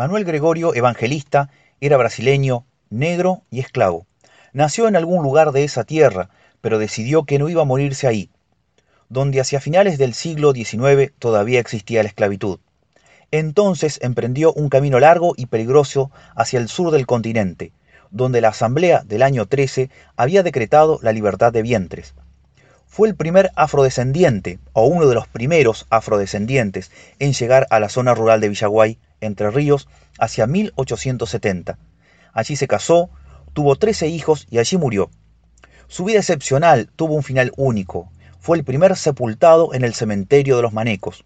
Manuel Gregorio Evangelista era brasileño, negro y esclavo. Nació en algún lugar de esa tierra, pero decidió que no iba a morirse ahí, donde hacia finales del siglo XIX todavía existía la esclavitud. Entonces emprendió un camino largo y peligroso hacia el sur del continente, donde la Asamblea del año 13 había decretado la libertad de vientres. Fue el primer afrodescendiente, o uno de los primeros afrodescendientes, en llegar a la zona rural de Villaguay entre Ríos, hacia 1870. Allí se casó, tuvo 13 hijos y allí murió. Su vida excepcional tuvo un final único. Fue el primer sepultado en el cementerio de los Manecos,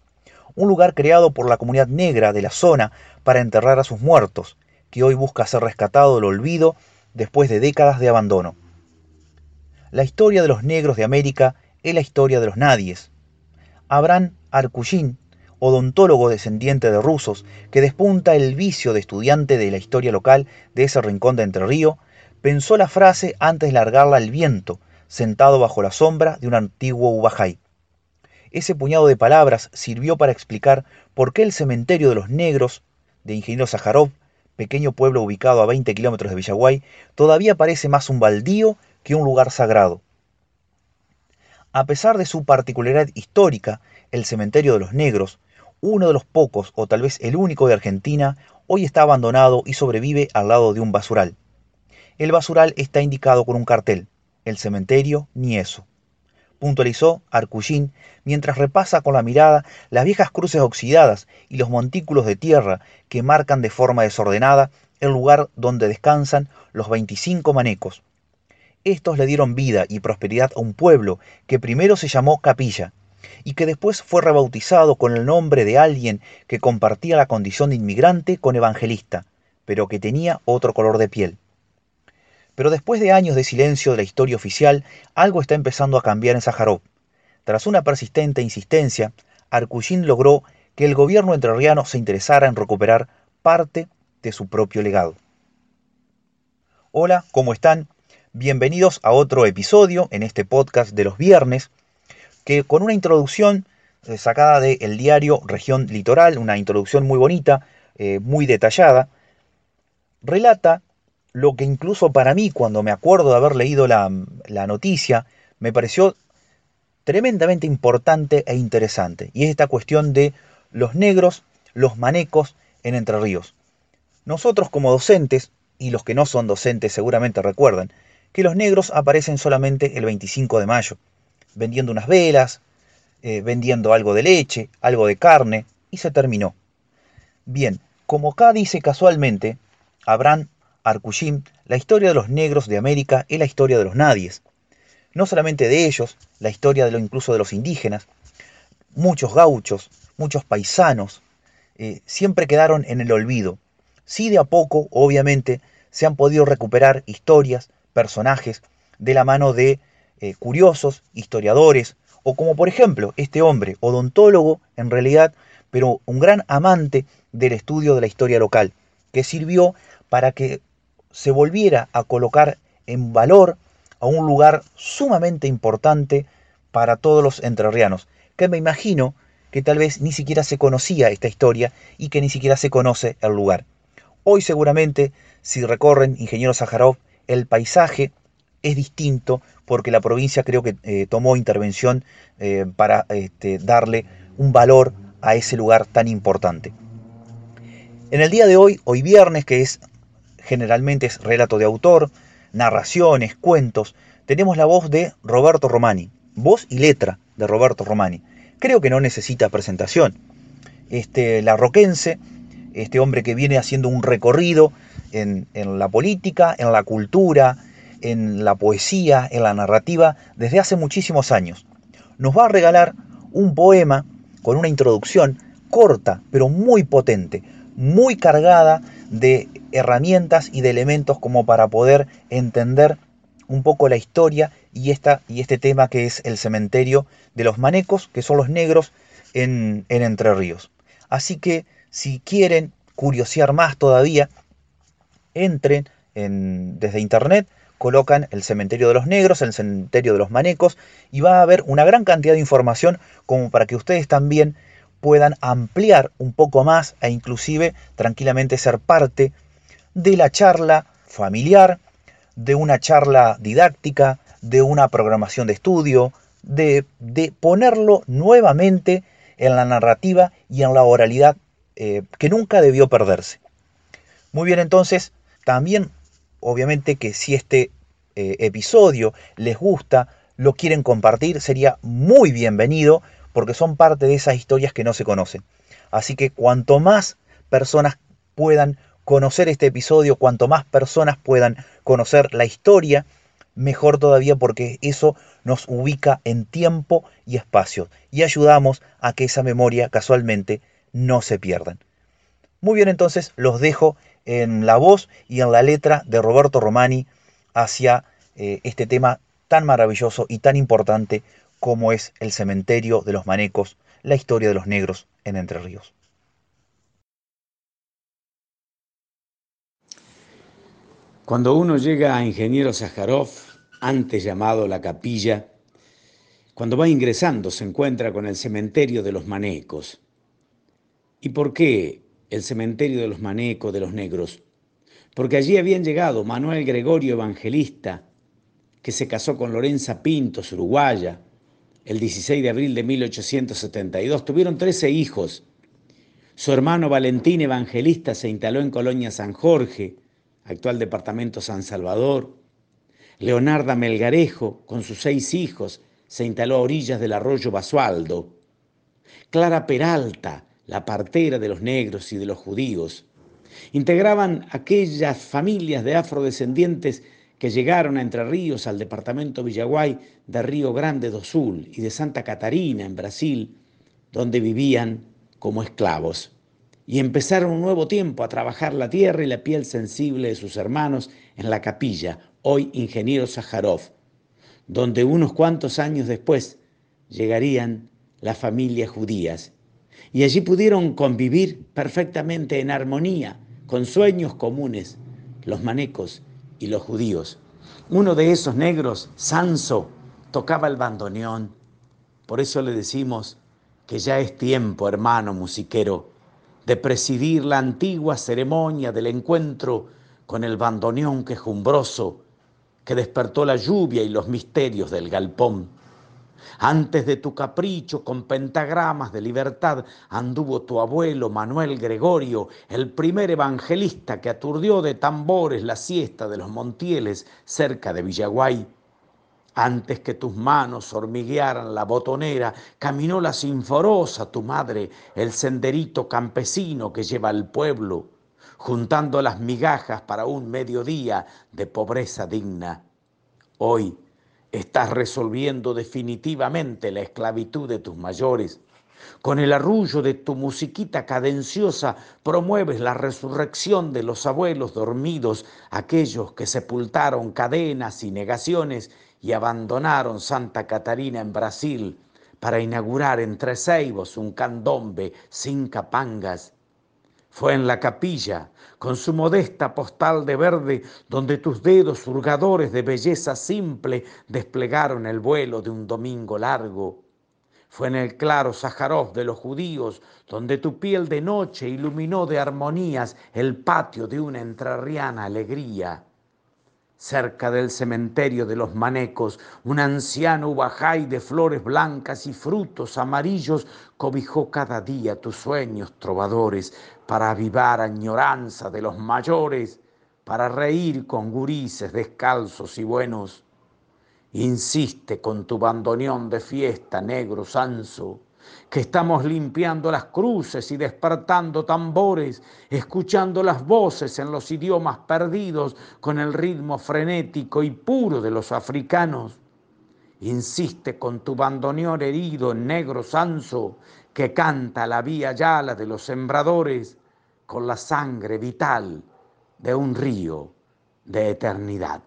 un lugar creado por la comunidad negra de la zona para enterrar a sus muertos, que hoy busca ser rescatado del olvido después de décadas de abandono. La historia de los negros de América es la historia de los nadies. Abraham Arcuyin odontólogo descendiente de rusos, que despunta el vicio de estudiante de la historia local de ese rincón de Entre Río, pensó la frase antes de largarla al viento, sentado bajo la sombra de un antiguo ubajay. Ese puñado de palabras sirvió para explicar por qué el cementerio de los negros de Ingeniero Sájarov, pequeño pueblo ubicado a 20 kilómetros de Villaguay, todavía parece más un baldío que un lugar sagrado. A pesar de su particularidad histórica, el cementerio de los negros uno de los pocos, o tal vez el único de Argentina, hoy está abandonado y sobrevive al lado de un basural. El basural está indicado con un cartel, el cementerio ni eso. Puntualizó Arcullín mientras repasa con la mirada las viejas cruces oxidadas y los montículos de tierra que marcan de forma desordenada el lugar donde descansan los 25 manecos. Estos le dieron vida y prosperidad a un pueblo que primero se llamó Capilla, y que después fue rebautizado con el nombre de alguien que compartía la condición de inmigrante con evangelista, pero que tenía otro color de piel. Pero después de años de silencio de la historia oficial, algo está empezando a cambiar en Sájarov. Tras una persistente insistencia, Arcuyin logró que el gobierno entrerriano se interesara en recuperar parte de su propio legado. Hola, ¿cómo están? Bienvenidos a otro episodio en este podcast de los viernes que con una introducción eh, sacada del diario Región Litoral, una introducción muy bonita, eh, muy detallada, relata lo que incluso para mí, cuando me acuerdo de haber leído la, la noticia, me pareció tremendamente importante e interesante, y es esta cuestión de los negros, los manecos en Entre Ríos. Nosotros como docentes, y los que no son docentes seguramente recuerdan, que los negros aparecen solamente el 25 de mayo vendiendo unas velas, eh, vendiendo algo de leche, algo de carne, y se terminó. Bien, como acá dice casualmente, Abraham Arcushim, la historia de los negros de América es la historia de los nadies. No solamente de ellos, la historia de lo incluso de los indígenas. Muchos gauchos, muchos paisanos, eh, siempre quedaron en el olvido. Sí de a poco, obviamente, se han podido recuperar historias, personajes, de la mano de eh, curiosos, historiadores, o como por ejemplo este hombre, odontólogo en realidad, pero un gran amante del estudio de la historia local, que sirvió para que se volviera a colocar en valor a un lugar sumamente importante para todos los entrerrianos, que me imagino que tal vez ni siquiera se conocía esta historia y que ni siquiera se conoce el lugar. Hoy seguramente, si recorren Ingeniero Sájarov, el paisaje es distinto porque la provincia creo que eh, tomó intervención eh, para este, darle un valor a ese lugar tan importante. En el día de hoy, hoy viernes, que es generalmente es relato de autor, narraciones, cuentos, tenemos la voz de Roberto Romani, voz y letra de Roberto Romani. Creo que no necesita presentación. Este, la roquense, este hombre que viene haciendo un recorrido en, en la política, en la cultura, en la poesía, en la narrativa, desde hace muchísimos años. Nos va a regalar un poema con una introducción corta, pero muy potente, muy cargada de herramientas y de elementos como para poder entender un poco la historia y, esta, y este tema que es el cementerio de los manecos, que son los negros en, Entre Ríos. Así que si quieren curiosear más todavía, entren desde internet colocan el cementerio de los negros, el cementerio de los manecos, y va a haber una gran cantidad de información como para que ustedes también puedan ampliar un poco más e inclusive tranquilamente ser parte de la charla familiar, de una charla didáctica, de una programación de estudio, de, ponerlo nuevamente en la narrativa y en la oralidad eh, que nunca debió perderse. Muy bien, entonces, también obviamente que si este eh, episodio les gusta, lo quieren compartir, sería muy bienvenido porque son parte de esas historias que no se conocen. Así que cuanto más personas puedan conocer este episodio, cuanto más personas puedan conocer la historia, mejor todavía porque eso nos ubica en tiempo y espacio y ayudamos a que esa memoria casualmente no se pierdan. Muy bien, entonces los dejo en la voz y en la letra de Roberto Romani hacia eh, este tema tan maravilloso y tan importante como es el cementerio de los manecos, la historia de los negros en Entre Ríos. Cuando uno llega a Ingeniero Sájarov, antes llamado La Capilla, cuando va ingresando se encuentra con el cementerio de los manecos. ¿Y por qué el cementerio de los manecos de los negros? Porque allí habían llegado Manuel Gregorio Evangelista, que se casó con Lorenza Pintos, uruguaya, el 16 de abril de 1872. Tuvieron 13 hijos. Su hermano Valentín Evangelista se instaló en Colonia San Jorge, actual departamento San Salvador. Leonarda Melgarejo, con sus seis hijos, se instaló a orillas del arroyo Basualdo. Clara Peralta, la partera de los negros y de los judíos. Integraban aquellas familias de afrodescendientes que llegaron a Entre Ríos, al departamento Villaguay de Río Grande do Sul y de Santa Catarina, en Brasil, donde vivían como esclavos. Y empezaron un nuevo tiempo a trabajar la tierra y la piel sensible de sus hermanos en la capilla, hoy ingeniero Sájarov, donde unos cuantos años después llegarían las familias judías. Y allí pudieron convivir perfectamente en armonía, con sueños comunes, los manecos y los judíos. Uno de esos negros, Sanso, tocaba el bandoneón. Por eso le decimos que ya es tiempo, hermano musiquero, de presidir la antigua ceremonia del encuentro con el bandoneón quejumbroso que despertó la lluvia y los misterios del galpón. Antes de tu capricho con pentagramas de libertad anduvo tu abuelo Manuel Gregorio, el primer evangelista que aturdió de tambores la siesta de los Montieles cerca de Villaguay. Antes que tus manos hormiguearan la botonera, caminó la sinforosa tu madre, el senderito campesino que lleva al pueblo, juntando las migajas para un mediodía de pobreza digna. Hoy, Estás resolviendo definitivamente la esclavitud de tus mayores. Con el arrullo de tu musiquita cadenciosa promueves la resurrección de los abuelos dormidos, aquellos que sepultaron cadenas y negaciones y abandonaron Santa Catarina en Brasil para inaugurar entre Ceibos un candombe sin capangas fue en la capilla, con su modesta postal de verde, donde tus dedos hurgadores de belleza simple desplegaron el vuelo de un domingo largo. Fue en el claro Sájarov de los judíos, donde tu piel de noche iluminó de armonías el patio de una entrerriana alegría. Cerca del cementerio de los manecos, un anciano ubajay de flores blancas y frutos amarillos cobijó cada día tus sueños trovadores para avivar añoranza de los mayores, para reír con gurises descalzos y buenos. Insiste con tu bandoneón de fiesta, negro sanso, que estamos limpiando las cruces y despertando tambores, escuchando las voces en los idiomas perdidos con el ritmo frenético y puro de los africanos. Insiste con tu bandoneón herido en negro sanso, que canta la vía yala de los sembradores con la sangre vital de un río de eternidad.